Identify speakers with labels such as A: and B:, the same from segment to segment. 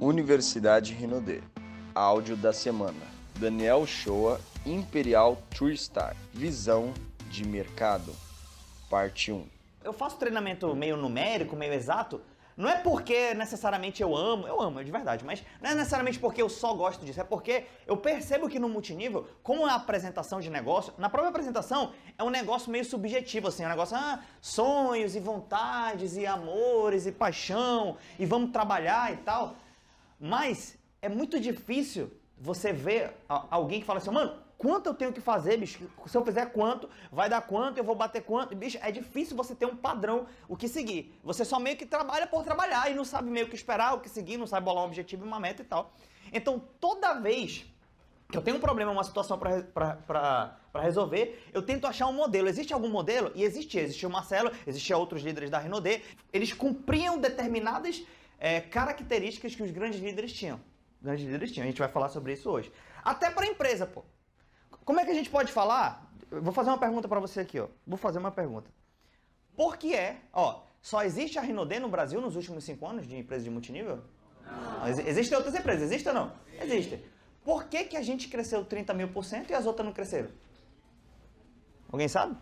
A: Universidade Rinodê. Áudio da semana. Daniel Shoa, Imperial True Star. Visão de mercado. Parte 1.
B: Eu faço treinamento meio numérico, meio exato, não é porque necessariamente eu amo, eu amo, é de verdade, mas não é necessariamente porque eu só gosto disso, é porque eu percebo que no multinível, como a apresentação de negócio, na própria apresentação é um negócio meio subjetivo, assim, é um negócio, ah, sonhos e vontades e amores e paixão e vamos trabalhar e tal. Mas é muito difícil você ver alguém que fala assim, mano, quanto eu tenho que fazer, bicho? Se eu fizer quanto, vai dar quanto, eu vou bater quanto. Bicho, é difícil você ter um padrão o que seguir. Você só meio que trabalha por trabalhar e não sabe meio que esperar, o que seguir, não sabe bolar um objetivo e uma meta e tal. Então, toda vez que eu tenho um problema, uma situação para resolver, eu tento achar um modelo. Existe algum modelo? E existia. Existia o Marcelo, existia outros líderes da Renaudê. Eles cumpriam determinadas é, características que os grandes líderes tinham. Grandes líderes tinham. A gente vai falar sobre isso hoje. Até para a empresa, pô. Como é que a gente pode falar? Eu vou fazer uma pergunta para você aqui, ó. Vou fazer uma pergunta. Por que é, ó, só existe a Rinodê no Brasil nos últimos cinco anos de empresa de multinível? Não. Existem outras empresas, existem ou não? Existem. Por que, que a gente cresceu 30 mil por cento e as outras não cresceram? Alguém sabe?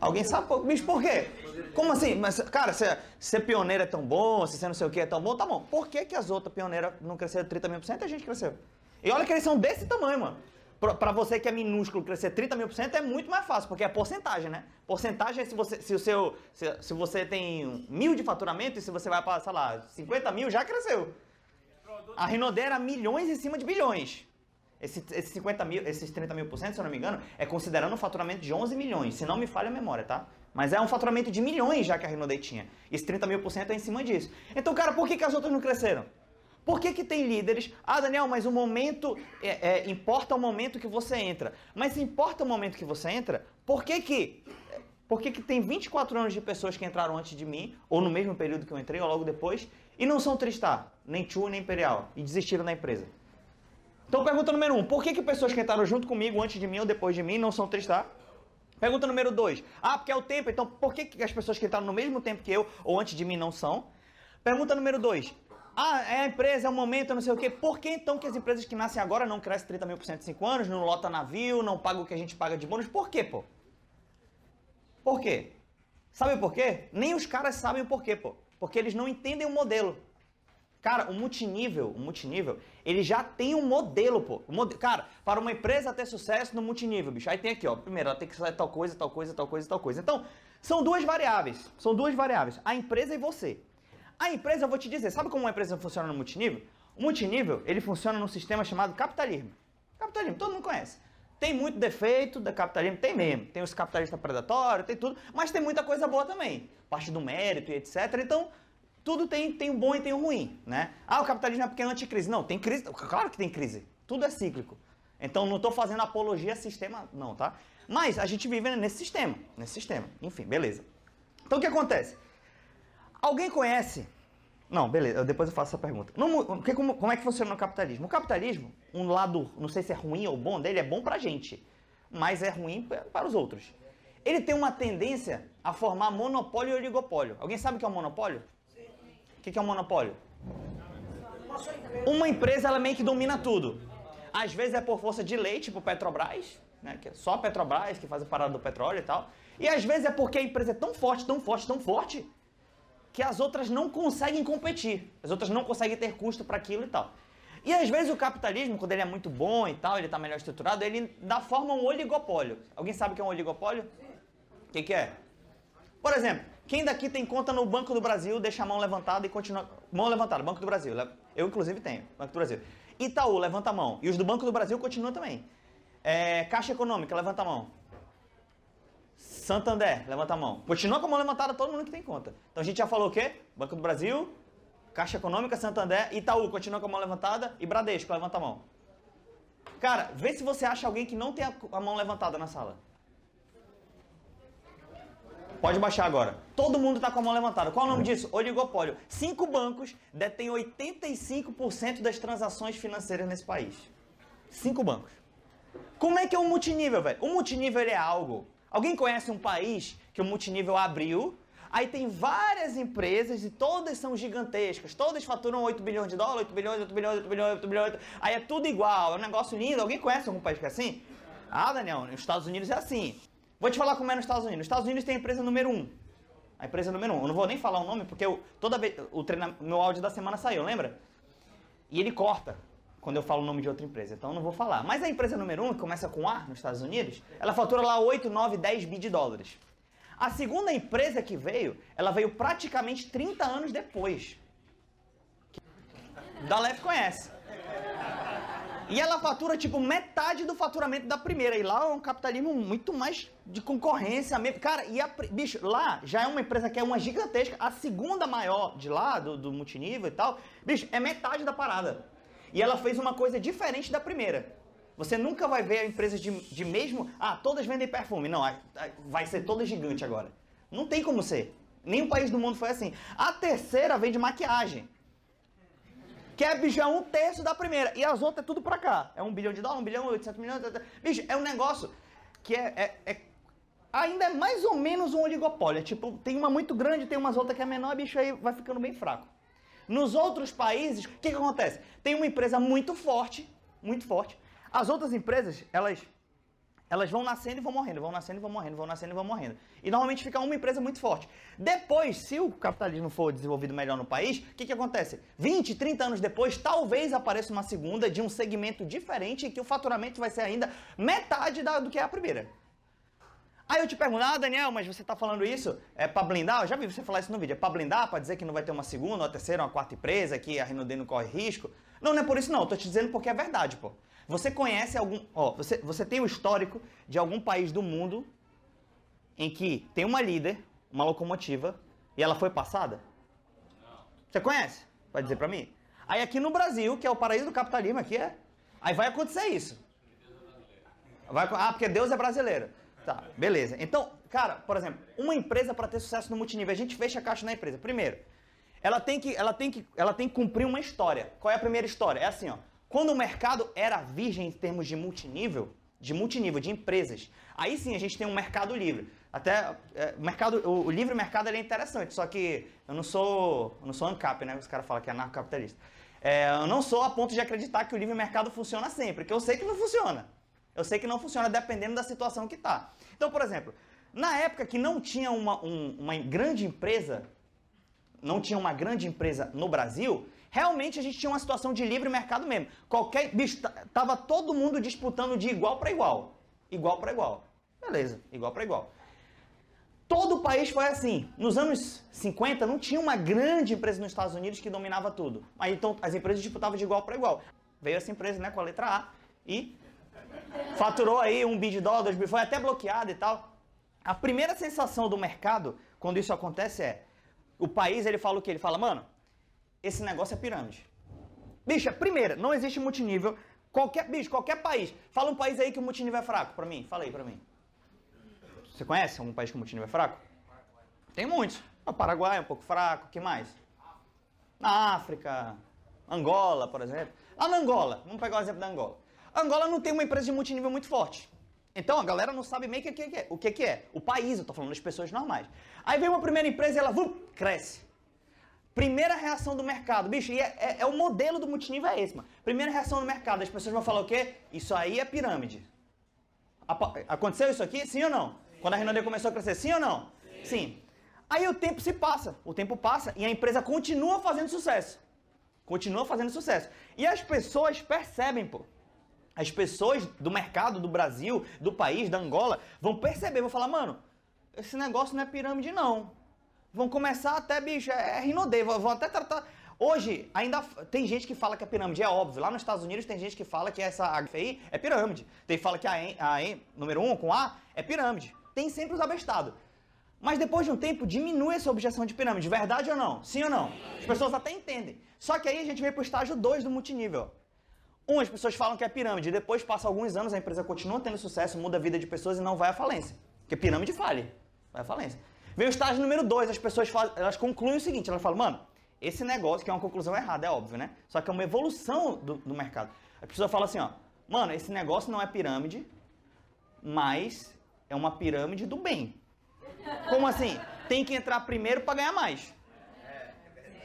B: Alguém sabe? Bicho, por quê? Como assim? Mas, cara, se ser pioneiro é tão bom, se você não sei o que é tão bom, tá bom. Por que, que as outras pioneiras não cresceram 30 mil por cento e a gente cresceu? E olha que eles são desse tamanho, mano. Pra, você que é minúsculo crescer 30 mil por cento é muito mais fácil, porque é porcentagem, né? Porcentagem é se você, se o seu, se, se você tem mil de faturamento e se você vai para, sei lá, 50 mil, já cresceu. A Rinodé era milhões em cima de bilhões. Esse, esses 50 mil, esses 30 mil por cento, se eu não me engano, é considerando um faturamento de 11 milhões, se não me falha a memória, tá? Mas é um faturamento de milhões já que a Rinodei tinha. Esse 30 mil por cento é em cima disso. Então, cara, por que, que as outras não cresceram? Por que, que tem líderes? Ah, Daniel, mas o momento. É, é, importa o momento que você entra. Mas importa o momento que você entra, por que que. Por que, que tem 24 anos de pessoas que entraram antes de mim, ou no mesmo período que eu entrei, ou logo depois, e não são Tristar, nem Chu, nem Imperial, e desistiram da empresa? Então, pergunta número um: por que, que pessoas que entraram junto comigo, antes de mim ou depois de mim, não são Tristar? Pergunta número dois: ah, porque é o tempo, então por que, que as pessoas que entraram no mesmo tempo que eu, ou antes de mim, não são? Pergunta número dois: ah, é a empresa, é o momento, não sei o quê. Por que então que as empresas que nascem agora não crescem 30 mil por cento em 5 anos, não lota navio, não paga o que a gente paga de bônus? Por quê, pô? Por quê? Sabe por quê? Nem os caras sabem o porquê, pô. Porque eles não entendem o modelo. Cara, o multinível, o multinível, ele já tem um modelo, pô. Cara, para uma empresa ter sucesso no multinível, bicho, aí tem aqui, ó. Primeiro, ela tem que fazer tal coisa, tal coisa, tal coisa, tal coisa. Então, são duas variáveis. São duas variáveis. A empresa e você. A empresa, eu vou te dizer, sabe como uma empresa funciona no multinível? O multinível, ele funciona num sistema chamado capitalismo. Capitalismo, todo mundo conhece. Tem muito defeito da capitalismo, tem mesmo. Tem os capitalistas predatórios, tem tudo, mas tem muita coisa boa também. Parte do mérito e etc. Então, tudo tem, tem o bom e tem o ruim, né? Ah, o capitalismo é porque é anticrise. Não, tem crise, claro que tem crise. Tudo é cíclico. Então, não estou fazendo apologia a sistema, não, tá? Mas a gente vive nesse sistema, nesse sistema. Enfim, beleza. Então, o que acontece? Alguém conhece? Não, beleza, depois eu faço essa pergunta. No, que, como, como, é que funciona o capitalismo? O capitalismo, um lado, não sei se é ruim ou bom dele, é bom pra gente, mas é ruim para os outros. Ele tem uma tendência a formar monopólio e oligopólio. Alguém sabe o que é um monopólio? O que é um monopólio? Uma empresa, ela meio que domina tudo. Às vezes é por força de lei, tipo Petrobras, né, que é só a Petrobras que faz a parada do petróleo e tal. E às vezes é porque a empresa é tão forte, tão forte, tão forte, que as outras não conseguem competir. As outras não conseguem ter custo para aquilo e tal. E às vezes o capitalismo, quando ele é muito bom e tal, ele está melhor estruturado, ele dá forma a um oligopólio. Alguém sabe o que é um oligopólio? O que, que é? Por exemplo, quem daqui tem conta no Banco do Brasil, deixa a mão levantada e continua. Mão levantada, Banco do Brasil. Eu, inclusive, tenho, Banco do Brasil. Itaú, levanta a mão. E os do Banco do Brasil continuam também. É, Caixa Econômica, levanta a mão. Santander, levanta a mão. Continua com a mão levantada todo mundo que tem conta. Então a gente já falou o quê? Banco do Brasil, Caixa Econômica, Santander, Itaú, continua com a mão levantada e Bradesco, levanta a mão. Cara, vê se você acha alguém que não tem a mão levantada na sala. Pode baixar agora. Todo mundo está com a mão levantada. Qual é o nome disso? Oligopólio. Cinco bancos detêm 85% das transações financeiras nesse país. Cinco bancos. Como é que é o multinível, velho? O multinível é algo Alguém conhece um país que o multinível abriu? Aí tem várias empresas e todas são gigantescas. Todas faturam 8 bilhões de dólares, 8 bilhões, 8 bilhões, 8 bilhões, 8 bilhões. 8... Aí é tudo igual, é um negócio lindo. Alguém conhece algum país que é assim? Ah, Daniel, nos Estados Unidos é assim. Vou te falar como é nos Estados Unidos. Nos Estados Unidos tem a empresa número 1. A empresa número 1. Eu não vou nem falar o nome porque eu, toda vez o meu áudio da semana saiu, lembra? E ele corta quando eu falo o nome de outra empresa, então eu não vou falar. Mas a empresa número 1, que começa com A nos Estados Unidos, ela fatura lá 8, 9, 10 bi de dólares. A segunda empresa que veio, ela veio praticamente 30 anos depois. Da Lef conhece. E ela fatura tipo metade do faturamento da primeira. E lá é um capitalismo muito mais de concorrência mesmo. Cara, e a, bicho, lá já é uma empresa que é uma gigantesca. A segunda maior de lá, do, do multinível e tal, bicho, é metade da parada. E ela fez uma coisa diferente da primeira. Você nunca vai ver a empresa de, de mesmo. Ah, todas vendem perfume. Não, vai ser toda gigante agora. Não tem como ser. Nenhum país do mundo foi assim. A terceira vende maquiagem. Que é, bicho, é um terço da primeira. E as outras é tudo pra cá. É um bilhão de dólares, um bilhão, 800 milhões. Bicho, é um negócio que é, é, é ainda é mais ou menos um oligopólio. É tipo, tem uma muito grande, tem umas outras que é menor, bicho, aí vai ficando bem fraco. Nos outros países, o que, que acontece? Tem uma empresa muito forte, muito forte, as outras empresas, elas elas vão nascendo e vão morrendo, vão nascendo e vão morrendo, vão nascendo e vão morrendo. E normalmente fica uma empresa muito forte. Depois, se o capitalismo for desenvolvido melhor no país, o que, que acontece? 20, 30 anos depois, talvez apareça uma segunda de um segmento diferente e que o faturamento vai ser ainda metade da, do que é a primeira. Aí eu te pergunto, ah, Daniel, mas você está falando isso é para blindar? Eu já vi você falar isso no vídeo. É para blindar, para dizer que não vai ter uma segunda, uma terceira, uma quarta empresa, que a Renaudet não corre risco? Não, não é por isso não. Tô te dizendo porque é verdade, pô. Você conhece algum. Ó, você, você tem o um histórico de algum país do mundo em que tem uma líder, uma locomotiva, e ela foi passada? Não. Você conhece? Pode dizer para mim? Aí aqui no Brasil, que é o paraíso do capitalismo, aqui é. Aí vai acontecer isso. Vai, ah, porque Deus é brasileiro. Tá, beleza. Então, cara, por exemplo, uma empresa para ter sucesso no multinível, a gente fecha a caixa na empresa. Primeiro, ela tem que, ela tem que, ela tem que cumprir uma história. Qual é a primeira história? É assim, ó. Quando o mercado era virgem em termos de multinível, de multinível, de empresas, aí sim a gente tem um mercado livre. Até é, mercado, o, o, livre mercado é interessante, só que eu não sou, eu não sou ANCAP, né? Os caras falam que é anarcocapitalista. É, eu não sou a ponto de acreditar que o livre mercado funciona sempre, porque eu sei que não funciona. Eu sei que não funciona dependendo da situação que está. Então, por exemplo, na época que não tinha uma, um, uma grande empresa, não tinha uma grande empresa no Brasil, realmente a gente tinha uma situação de livre mercado mesmo. Qualquer bicho tava todo mundo disputando de igual para igual, igual para igual. Beleza, igual para igual. Todo o país foi assim. Nos anos 50 não tinha uma grande empresa nos Estados Unidos que dominava tudo. Aí então as empresas disputavam de igual para igual. Veio essa empresa, né, com a letra A e faturou aí um bi de dólar, dois foi até bloqueado e tal. A primeira sensação do mercado quando isso acontece é o país ele fala o que ele fala, mano, esse negócio é pirâmide. Bicho, é primeira, não existe multinível. Qualquer, bicho, qualquer país. Fala um país aí que o multinível é fraco pra mim. Fala aí pra mim. Você conhece algum país que o multinível é fraco? Tem muitos. O Paraguai é um pouco fraco. que mais? Na África. Angola, por exemplo. Lá na Angola, vamos pegar o exemplo da Angola. Angola não tem uma empresa de multinível muito forte. Então a galera não sabe meio que, que, que é. o que, que é. O país, eu tô falando das pessoas normais. Aí vem uma primeira empresa e ela cresce. Primeira reação do mercado. Bicho, e é, é, é, o modelo do multinível é esse, mano. Primeira reação do mercado, as pessoas vão falar o quê? Isso aí é pirâmide. Aconteceu isso aqui? Sim ou não? Quando a Renaudet começou a crescer, sim ou não? Sim. sim. Aí o tempo se passa, o tempo passa e a empresa continua fazendo sucesso. Continua fazendo sucesso. E as pessoas percebem, pô. As pessoas do mercado do Brasil, do país, da Angola, vão perceber, vão falar, mano, esse negócio não é pirâmide não vão começar até, bicho, é, rinodê, vão até tratar. Hoje, ainda tem gente que fala que é pirâmide, é óbvio. Lá nos Estados Unidos tem gente que fala que essa AGFI é pirâmide. Tem que fala que a, EM, a número 1 um, com A é pirâmide. Tem sempre os abestados. Mas depois de um tempo diminui essa objeção de pirâmide, verdade ou não? Sim ou não? As pessoas até entendem. Só que aí a gente vem para o estágio 2 do multinível. Um, as pessoas falam que é pirâmide, depois passa alguns anos, a empresa continua tendo sucesso, muda a vida de pessoas e não vai à falência. Porque pirâmide fale, vai à falência. Vem o estágio número 2, as pessoas elas concluem o seguinte, elas falam, mano, esse negócio, que é uma conclusão errada, é óbvio, né? Só que é uma evolução do, do mercado. A pessoa fala assim, ó, mano, esse negócio não é pirâmide, mas é uma pirâmide do bem. Como assim? tem que entrar primeiro para ganhar mais.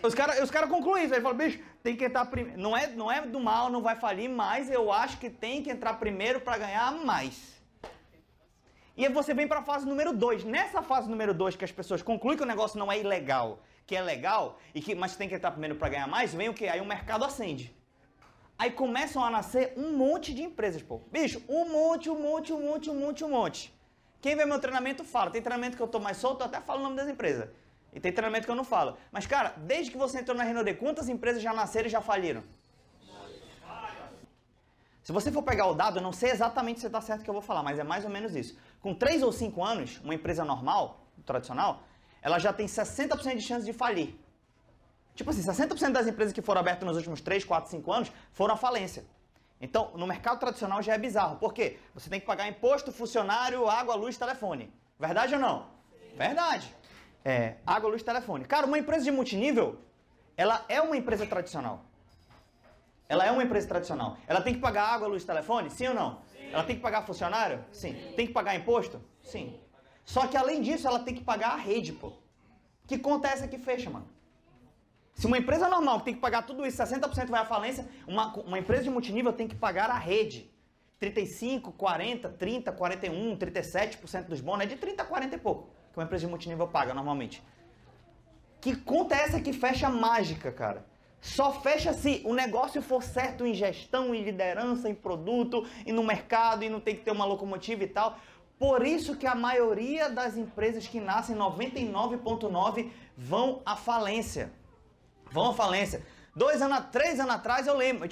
B: Os caras os cara concluem isso. Aí falam, bicho, tem que entrar primeiro. Não é, não é do mal, não vai falir, mas eu acho que tem que entrar primeiro para ganhar mais. E você vem para a fase número 2. Nessa fase número 2, que as pessoas concluem que o negócio não é ilegal, que é legal, e que, mas tem que entrar primeiro para ganhar mais, vem o que? Aí o mercado acende. Aí começam a nascer um monte de empresas, pô. Bicho, um monte, um monte, um monte, um monte, um monte. Quem vê meu treinamento fala. Tem treinamento que eu tô mais solto, eu até falo o nome das empresas. E tem treinamento que eu não falo. Mas, cara, desde que você entrou na Renaudet, quantas empresas já nasceram e já faliram? Se você for pegar o dado, eu não sei exatamente se está certo que eu vou falar, mas é mais ou menos isso. Com 3 ou 5 anos, uma empresa normal, tradicional, ela já tem 60% de chance de falir. Tipo assim, 60% das empresas que foram abertas nos últimos 3, 4, 5 anos foram à falência. Então, no mercado tradicional já é bizarro. Por quê? Você tem que pagar imposto, funcionário, água, luz, telefone. Verdade ou não? Sim. Verdade. É, água, luz, telefone. Cara, uma empresa de multinível, ela é uma empresa tradicional. Ela é uma empresa tradicional. Ela tem que pagar água, luz, telefone? Sim ou não? Ela tem que pagar funcionário? Sim. Sim. Tem que pagar imposto? Sim. Só que além disso, ela tem que pagar a rede, pô. Que conta é essa que fecha, mano? Se uma empresa normal que tem que pagar tudo isso, 60% vai à falência, uma, uma empresa de multinível tem que pagar a rede. 35, 40, 30, 41, 37% dos bônus é de 30 a 40 e pouco que uma empresa de multinível paga normalmente. Que conta é essa que fecha mágica, cara? Só fecha se o negócio for certo em gestão, em liderança, em produto, e no mercado, e não tem que ter uma locomotiva e tal. Por isso que a maioria das empresas que nascem, 99,9%, vão à falência. Vão à falência. Dois anos, três anos atrás eu lembro.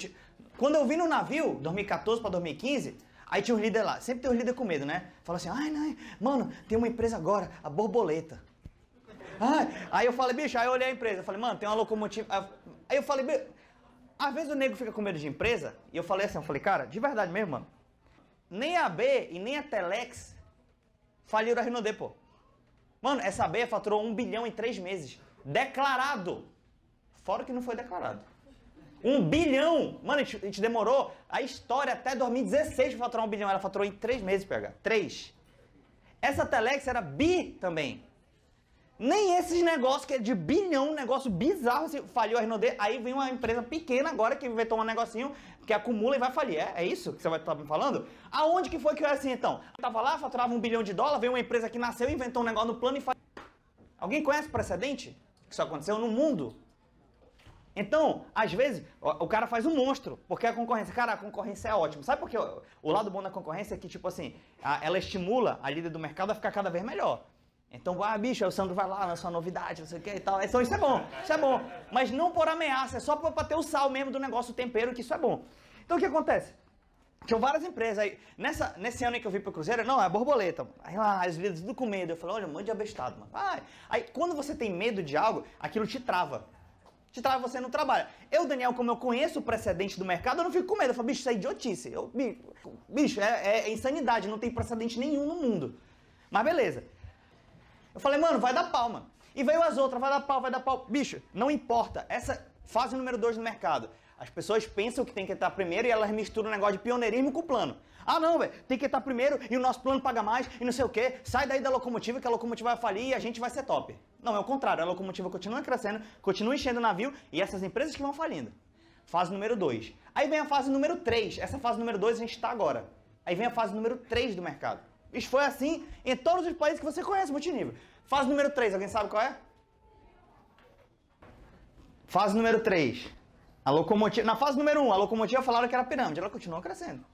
B: Quando eu vim no navio, 2014 para 2015, aí tinha um líder lá. Sempre tem um líder com medo, né? Fala assim, ai, não, mano, tem uma empresa agora, a borboleta. Ai, aí eu falei, bicho, aí eu olhei a empresa, falei, mano, tem uma locomotiva. Aí eu falei, às vezes o nego fica com medo de empresa, e eu falei assim, eu falei, cara, de verdade mesmo, mano, nem a B e nem a Telex faliram a Renault, pô. Mano, essa B faturou um bilhão em três meses. Declarado. Fora que não foi declarado. Um bilhão! Mano, a gente, a gente demorou a história até 2016 para faturar um bilhão. Ela faturou em três meses, PH. Três. Essa Telex era bi também. Nem esses negócios que é de bilhão, um negócio bizarro, se faliu a Renault. Aí vem uma empresa pequena agora que inventou um negocinho que acumula e vai falir. É, é isso que você vai estar me falando? Aonde que foi que eu era assim então? Eu tava lá, faturava um bilhão de dólar, veio uma empresa que nasceu, inventou um negócio no plano e faliu. Alguém conhece precedente? Que isso aconteceu no mundo? Então, às vezes, o, cara faz um monstro, porque a concorrência, cara, a concorrência é ótima. Sabe por quê? O, lado bom da concorrência é que, tipo assim, ela estimula a líder do mercado a ficar cada vez melhor. Então, ah, bicho, o Sandro vai lá, lança uma novidade, não sei o que e tal. Então, isso é bom, isso é bom. Mas não por ameaça, é só pra, ter o sal mesmo do negócio, o tempero, que isso é bom. Então, o que acontece? Tinham várias empresas aí. Nessa, nesse ano que eu vim pro Cruzeiro, não, é borboleta. Aí lá, as líderes tudo com medo. Eu falei, olha, um monte de abestado, mano. Ai. Aí, quando você tem medo de algo, aquilo te trava te trava você não trabalha. Eu, Daniel, como eu conheço o precedente do mercado, eu não fico com medo. Eu falo, bicho, isso é idiotice. Eu, bicho, é, é insanidade, não tem precedente nenhum no mundo. Mas beleza. Eu falei, mano, vai dar pau, mano. E veio as outras, vai dar pau, vai dar pau. Bicho, não importa. Essa fase número dois do mercado. As pessoas pensam que tem que estar primeiro e elas misturam o negócio de pioneirismo com o plano. Ah, não, velho, tem que estar primeiro e o nosso plano paga mais e não sei o quê. Sai daí da locomotiva que a locomotiva vai falir e a gente vai ser top. Não, é o contrário. A locomotiva continua crescendo, continua enchendo o navio e essas empresas que vão falindo. Fase número 2. Aí vem a fase número 3. Essa fase número 2 a gente está agora. Aí vem a fase número 3 do mercado. Isso foi assim em todos os países que você conhece multinível. Fase número 3, alguém sabe qual é? Fase número 3. A locomotiva, na fase número 1, um, a locomotiva falaram que era pirâmide, ela continua crescendo.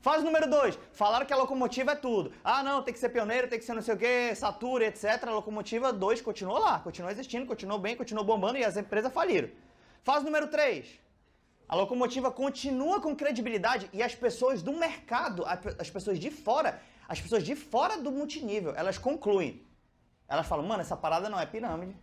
B: Fase número 2, falaram que a locomotiva é tudo. Ah, não, tem que ser pioneiro, tem que ser não sei o que, Satura, etc. A locomotiva 2 continuou lá, continuou existindo, continuou bem, continuou bombando e as empresas faliram. Fase número 3, a locomotiva continua com credibilidade e as pessoas do mercado, as pessoas de fora, as pessoas de fora do multinível, elas concluem. Elas falam, mano, essa parada não é pirâmide.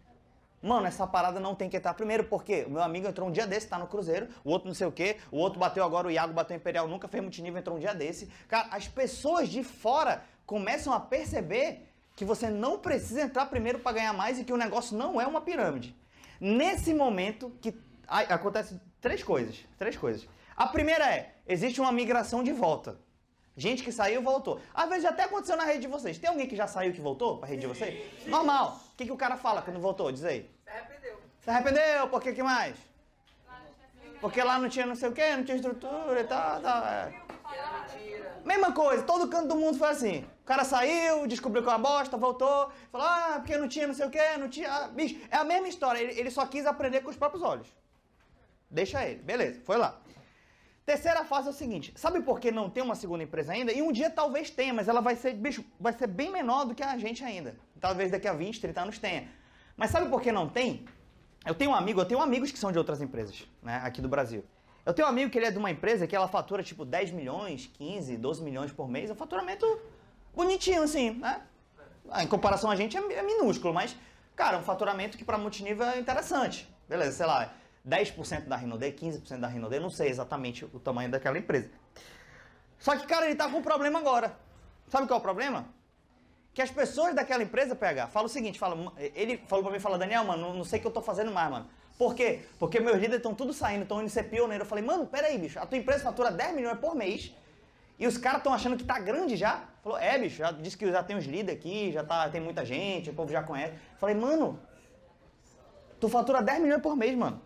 B: Mano, essa parada não tem que estar primeiro, porque o meu amigo entrou um dia desse, tá no Cruzeiro, o outro não sei o quê, o outro bateu agora, o Iago bateu Imperial, nunca fez multinível, entrou um dia desse. Cara, as pessoas de fora começam a perceber que você não precisa entrar primeiro para ganhar mais e que o negócio não é uma pirâmide. Nesse momento que acontece três coisas, três coisas. A primeira é, existe uma migração de volta. Gente que saiu voltou. Às vezes até aconteceu na rede de vocês. Tem alguém que já saiu que voltou pra rede de vocês? Normal. O que, que o cara fala quando voltou? Diz aí.
C: Se arrependeu.
B: Se arrependeu? Por que, que mais? Porque lá não tinha não sei o que, não tinha estrutura e tal. tal é. Mesma coisa, todo canto do mundo foi assim. O cara saiu, descobriu que é uma bosta, voltou, falou, ah, porque não tinha não sei o que, não tinha. ah, bicho, é a mesma história. Ele, ele só quis aprender com os próprios olhos. Deixa ele. Beleza, foi lá. Terceira fase é o seguinte: sabe por que não tem uma segunda empresa ainda? E um dia talvez tenha, mas ela vai ser, bicho, vai ser bem menor do que a gente ainda. Talvez daqui a 20, 30 anos tenha. Mas sabe por que não tem? Eu tenho um amigo, eu tenho amigos que são de outras empresas, né, aqui do Brasil. Eu tenho um amigo que ele é de uma empresa que ela fatura tipo 10 milhões, 15, 12 milhões por mês. É um faturamento bonitinho, assim, né? Ah, Em comparação a gente é, é minúsculo, mas, cara, é um faturamento que para multinível é interessante. Beleza, sei lá, 10% da Rinode, 15% da Rinode, não sei exatamente o tamanho daquela empresa. Só que, cara, ele tá com um problema agora. Sabe qual é o problema? Que as pessoas daquela empresa, PH, falam o seguinte, falam, ele falou pra mim, fala, Daniel, mano, não sei o que eu tô fazendo mais, mano. Por quê? Porque meus líderes estão tudo saindo, estão indo ser pioneiro. Eu falei, mano, peraí, bicho, a tua empresa fatura 10 milhões por mês e os caras estão achando que tá grande já. Falou, é, bicho, já disse que já tem os líderes aqui, já tá, tem muita gente, o povo já conhece. Eu falei, mano, tu fatura 10 milhões por mês, mano.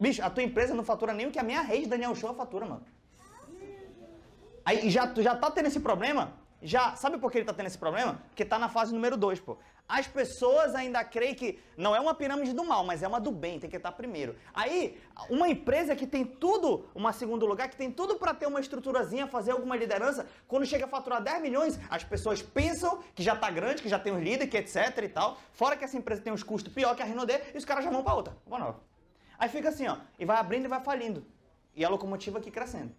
B: Bicho, a tua empresa não fatura nem o que a minha rede Daniel Show fatura, mano. Aí já, tu já tá tendo esse problema? Já, sabe por que ele tá tendo esse problema? Porque tá na fase número 2, pô. As pessoas ainda creem que não é uma pirâmide do mal, mas é uma do bem, tem que estar primeiro. Aí, uma empresa que tem tudo, uma segundo lugar, que tem tudo para ter uma estruturazinha, fazer alguma liderança, quando chega a faturar 10 milhões, as pessoas pensam que já tá grande, que já tem os líderes, que etc e tal. Fora que essa empresa tem uns custos pior que a Renaudet, e os caras já vão para outra. Vão nova. Aí fica assim, ó, e vai abrindo e vai falindo. E a locomotiva aqui crescendo.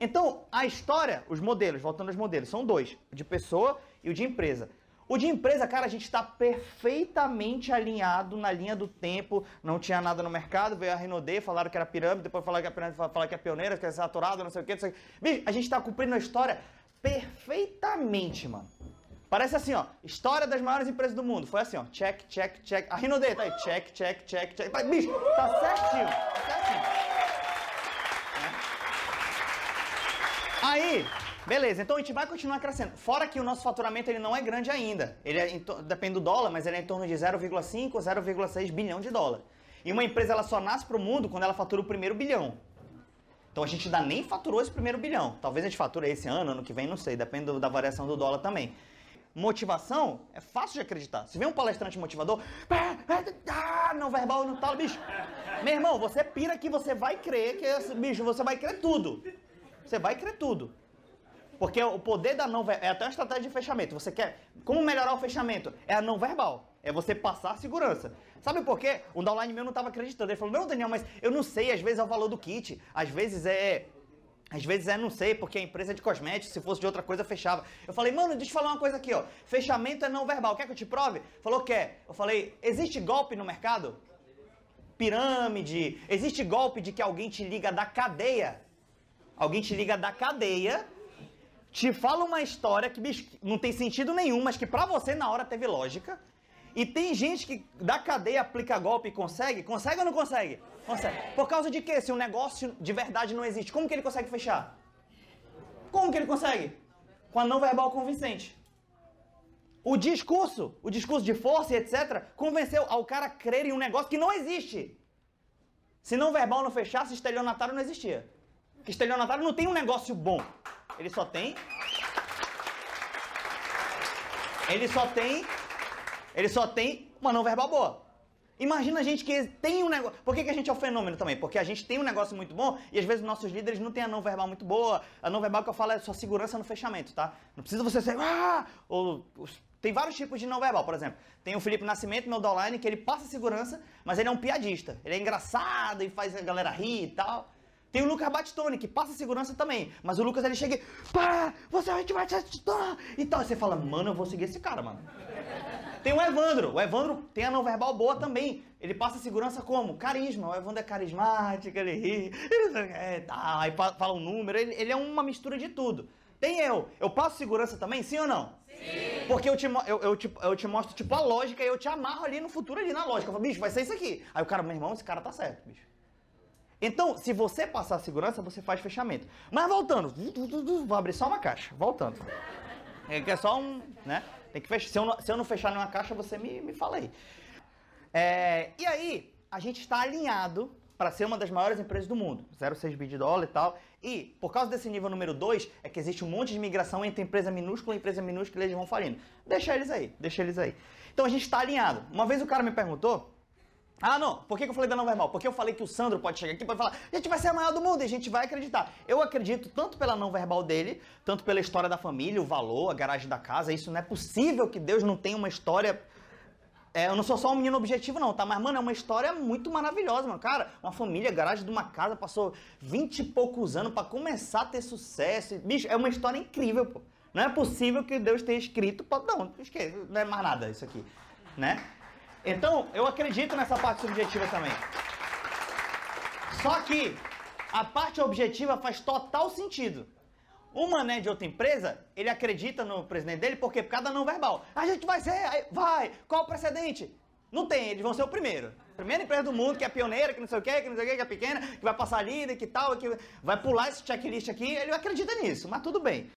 B: Então, a história, os modelos, voltando aos modelos, são dois: o de pessoa e o de empresa. O de empresa, cara, a gente está perfeitamente alinhado na linha do tempo. Não tinha nada no mercado, veio a Renaudet, falaram que era pirâmide, depois falaram que é pirâmide, falaram que é pioneira, que é saturada, não sei o quê, não sei o quê. Bicho, a gente está cumprindo a história perfeitamente, mano. Parece assim, ó, história das maiores empresas do mundo. Foi assim, ó, check, check, check. A Renaudet tá aí, check, check, check, check. Tá, bicho, tá certinho, tá certinho. Aí, beleza, então a gente vai continuar crescendo. Fora que o nosso faturamento ele não é grande ainda. Ele é, depende do dólar, mas ele é em torno de 0,5 ou 0,6 bilhão de dólar. E uma empresa ela só nasce pro mundo quando ela fatura o primeiro bilhão. Então a gente ainda nem faturou esse primeiro bilhão. Talvez a gente fature esse ano, ano que vem, não sei, depende da variação do dólar também. Motivação é fácil de acreditar. Se vê um palestrante motivador, ah, não verbal, não tal, bicho. Meu irmão, você pira que você vai crer que, bicho, você vai crer tudo. Você vai crer tudo. Porque o poder da não verbal é até uma estratégia de fechamento. Você quer. Como melhorar o fechamento? É a não verbal. É você passar segurança. Sabe por quê? Um downline meu não estava acreditando. Ele falou: Não, Daniel, mas eu não sei. Às vezes é o valor do kit. Às vezes é. Às vezes é não sei, porque a empresa é de cosméticos, se fosse de outra coisa, fechava. Eu falei, mano, deixa eu falar uma coisa aqui, ó. Fechamento é não verbal. Quer que eu te prove? Falou, quer. Eu falei, existe golpe no mercado? Pirâmide. Existe golpe de que alguém te liga da cadeia. Alguém te liga da cadeia te fala uma história que não tem sentido nenhum, mas que pra você na hora teve lógica. E tem gente que da cadeia aplica golpe e consegue? Consegue ou não consegue? Consegue. Por causa de quê? Se um negócio de verdade não existe, como que ele consegue fechar? Como que ele consegue? Com a não verbal convincente. O discurso, o discurso de força e etc, convenceu ao cara a crer em um negócio que não existe. Se não verbal não fechasse, estelionatário não existia. Estelionatário não tem um negócio bom. Ele só tem. Ele só tem. Ele só tem uma não verbal boa. Imagina a gente que tem um negócio. Por que, que a gente é o fenômeno também? Porque a gente tem um negócio muito bom e às vezes nossos líderes não têm a não verbal muito boa. A não verbal que eu falo é só segurança no fechamento, tá? Não precisa você ser. Ah! Ou, tem vários tipos de não verbal, por exemplo. Tem o Felipe Nascimento, meu downline, que ele passa segurança, mas ele é um piadista. Ele é engraçado e faz a galera rir e tal. Tem o Lucas Batistone, que passa segurança também. Mas o Lucas ele chega e. Você vai te assustar! E tal. E você fala, mano, eu vou seguir esse cara, mano. Tem o Evandro. O Evandro tem a não verbal boa também. Ele passa segurança como? Carisma. O Evandro é carismático, ele ri. É, tá, aí fa- fala um número. Ele, ele é uma mistura de tudo. Tem eu. Eu passo segurança também, sim ou não? Sim. Porque eu te, eu, eu, te, eu te mostro, tipo, a lógica e eu te amarro ali no futuro, ali na lógica. Eu falo, bicho, vai ser isso aqui. Aí o cara, meu irmão, esse cara tá certo, bicho. Então, se você passar segurança, você faz fechamento. Mas voltando, vou abrir só uma caixa, voltando. É é só um, né? Tem que fechar. Se eu não, se eu não fechar nenhuma caixa, você me, me fala aí. É, e aí, a gente está alinhado para ser uma das maiores empresas do mundo, 0,6 bi de dólar e tal. E por causa desse nível número 2, é que existe um monte de migração entre empresa minúscula e empresa minúscula e eles vão falindo. Deixa eles aí, deixa eles aí. Então a gente está alinhado. Uma vez o cara me perguntou, ah, não. Por que, eu falei da não verbal? Porque eu falei que o Sandro pode chegar aqui e falar, a gente vai ser a maior do mundo e a gente vai acreditar. Eu acredito tanto pela não verbal dele, tanto pela história da família, o valor, a garagem da casa. Isso não é possível que Deus não tenha uma história é, eu não sou só um menino objetivo, não, tá? Mas, mano, é uma história muito maravilhosa, mano. Cara, uma família, garagem de uma casa, passou vinte e poucos anos para começar a ter sucesso. Bicho, é uma história incrível, pô. Não é possível que Deus tenha escrito. Não, esquece, não é mais nada isso aqui, né? Então, eu acredito nessa parte subjetiva também. Só que a parte objetiva faz total sentido. O mané de outra empresa, ele acredita no presidente dele porque por causa da não verbal. A gente vai ser, vai, qual o precedente? Não tem, eles vão ser o primeiro. Primeira empresa do mundo que é pioneira, que não sei o que, que não sei o que, que é pequena, que vai passar líder, que tal, que vai pular esse checklist aqui, ele acredita nisso, mas tudo bem.